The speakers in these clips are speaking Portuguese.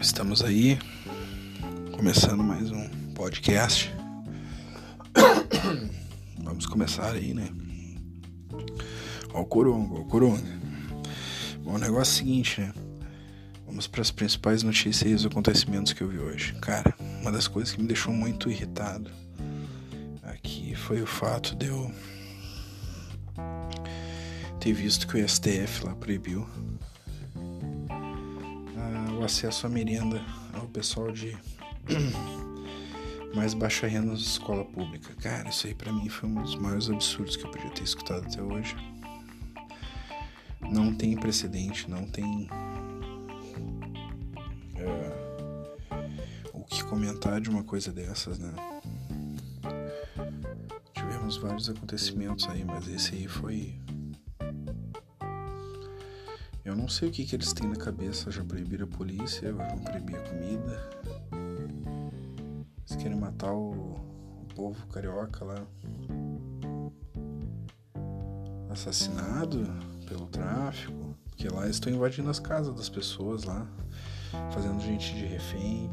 Estamos aí, começando mais um podcast. Vamos começar aí, né? Ó o coronga, ó o coronga. Bom, o negócio é o seguinte, né? Vamos para as principais notícias e os acontecimentos que eu vi hoje. Cara, uma das coisas que me deixou muito irritado aqui foi o fato de eu ter visto que o STF lá proibiu o acesso à merenda ao pessoal de mais baixa renda na escola pública. Cara, isso aí para mim foi um dos maiores absurdos que eu podia ter escutado até hoje. Não tem precedente, não tem é, o que comentar de uma coisa dessas, né? Tivemos vários acontecimentos aí, mas esse aí foi eu não sei o que, que eles têm na cabeça. Já proibiram a polícia, vão proibir a comida. Eles querem matar o, o povo carioca lá. Assassinado pelo tráfico. Porque lá eles estão invadindo as casas das pessoas lá. Fazendo gente de refém.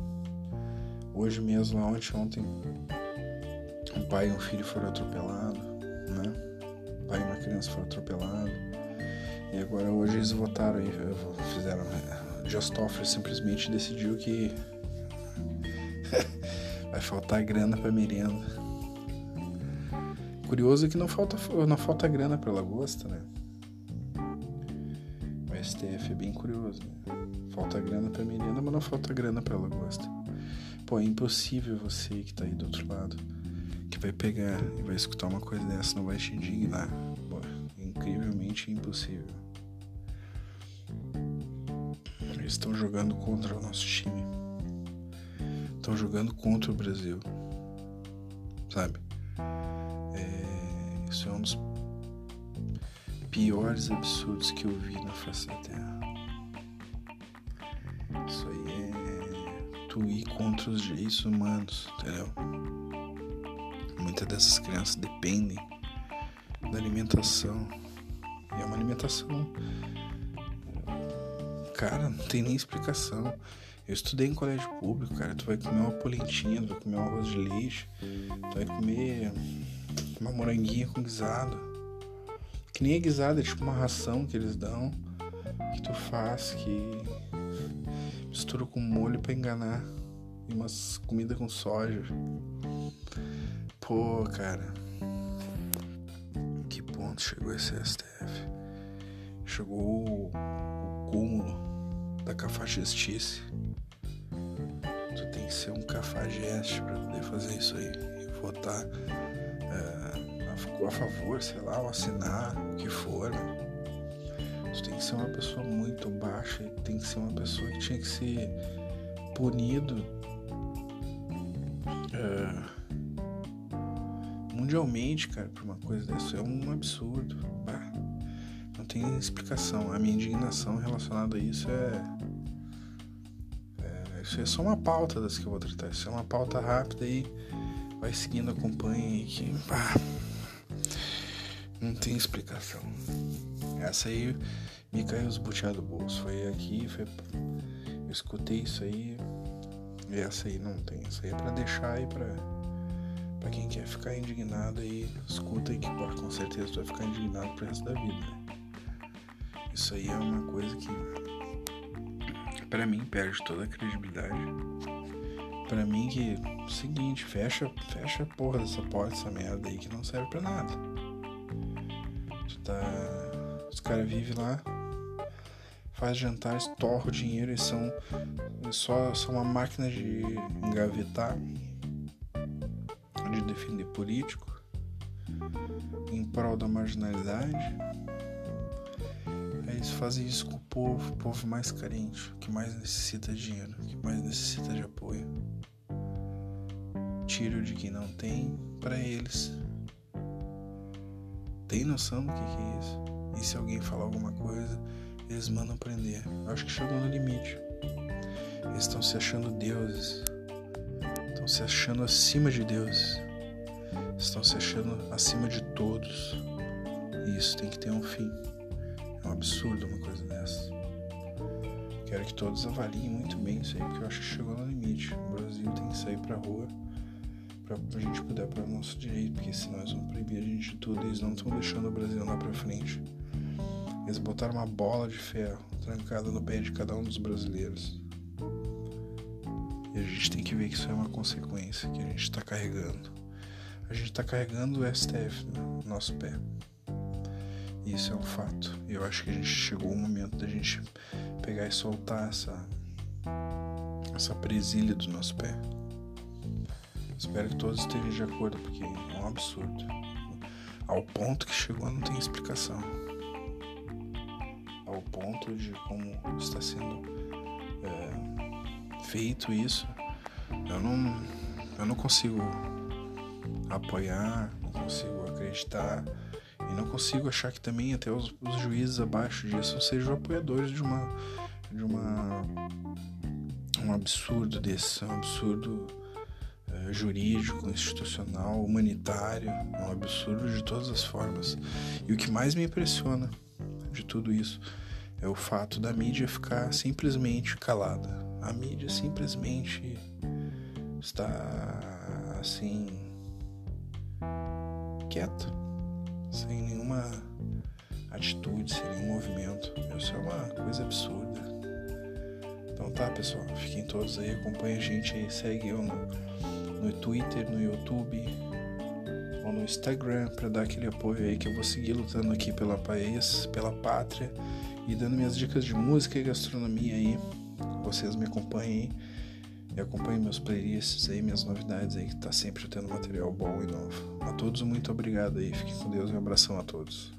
Hoje mesmo, lá ontem, ontem, um pai e um filho foram atropelados, né? Um pai e uma criança foram atropelados e agora hoje eles votaram e fizeram. Joe Toffler simplesmente decidiu que vai faltar grana para merenda. Curioso é que não falta, não falta grana para lagosta, né? O STF é bem curioso, né? Falta grana para merenda, mas não falta grana para lagosta. Pô, é impossível você que tá aí do outro lado, que vai pegar e vai escutar uma coisa dessa, não vai te indignar. Impossível. Eles estão jogando contra o nosso time. Estão jogando contra o Brasil. Sabe? É, isso é um dos piores absurdos que eu vi na face da Terra. Isso aí é tu ir contra os direitos humanos, entendeu? Muitas dessas crianças dependem da alimentação. É uma alimentação Cara, não tem nem explicação. Eu estudei em colégio público, cara. Tu vai comer uma polentinha, tu vai comer um arroz de leite, tu vai comer uma moranguinha com guisado. Que nem é guisado, é tipo uma ração que eles dão, que tu faz, que mistura com molho para enganar. E umas comida com soja. Pô, cara. Que ponto chegou esse STF? Chegou o cúmulo da cafajestice. Tu tem que ser um cafajeste para poder fazer isso aí. E votar é, a, favor, sei lá, ou assinar, o que for. Né? Tu tem que ser uma pessoa muito baixa tem que ser uma pessoa que tinha que ser punido é, mundialmente, cara, por uma coisa dessa. É um absurdo. Bah, não tem explicação. A minha indignação relacionada a isso é isso é só uma pauta das que eu vou tratar. Isso é uma pauta rápida aí. Vai seguindo, acompanha aí que. Pá, não tem explicação. Essa aí me caiu os buteados do bolso. Foi aqui, foi. Eu escutei isso aí. E essa aí não tem. Essa aí é pra deixar aí pra. Pra quem quer ficar indignado aí, escuta aí que pô, com certeza tu vai ficar indignado pro resto da vida. Isso aí é uma coisa que para mim perde toda a credibilidade. Para mim que seguinte, fecha, fecha a porra dessa porta, essa merda aí que não serve para nada. Tu tá, os caras vivem lá, faz jantares, torra o dinheiro e são só são uma máquina de engavetar, defender político em prol da marginalidade eles fazem isso com o povo, o povo mais carente, que mais necessita de dinheiro, que mais necessita de apoio. Tiro de quem não tem para eles. Tem noção do que, que é isso? E se alguém falar alguma coisa, eles mandam prender. Eu acho que chegou no limite. Eles estão se achando deuses. Estão se achando acima de deuses. Estão se achando acima de todos. E isso tem que ter um fim. É um absurdo uma coisa dessa. Quero que todos avaliem muito bem isso aí, porque eu acho que chegou no limite. O Brasil tem que sair pra rua pra, a gente poder para o nosso direito, porque se nós vamos proibir a gente de tudo, eles não estão deixando o Brasil andar pra frente. Eles botaram uma bola de ferro trancada no pé de cada um dos brasileiros. E a gente tem que ver que isso é uma consequência que a gente está carregando. A gente está carregando o STF no nosso pé. Isso é um fato. E eu acho que a gente chegou o momento da gente pegar e soltar essa essa presilha do nosso pé. Espero que todos estejam de acordo, porque é um absurdo. Ao ponto que chegou não tem explicação ao ponto de como está sendo é, feito isso, eu não, eu não consigo apoiar, não consigo acreditar e não consigo achar que também até os, os juízes abaixo disso sejam apoiadores de uma de uma um absurdo desse, um absurdo é, jurídico, institucional, humanitário, é um absurdo de todas as formas. E o que mais me impressiona de tudo isso é o fato da mídia ficar simplesmente calada. A mídia simplesmente está assim quieta, sem nenhuma atitude, sem nenhum movimento. Isso é uma coisa absurda. Então tá, pessoal, fiquem todos aí, acompanhem a gente aí, segue eu no, no Twitter, no YouTube ou no Instagram para dar aquele apoio aí que eu vou seguir lutando aqui pela país, pela pátria e dando minhas dicas de música e gastronomia aí. Vocês me acompanhem e acompanhem meus playlists aí, minhas novidades aí, que tá sempre tendo material bom e novo. A todos, muito obrigado aí. Fiquem com Deus e um abração a todos.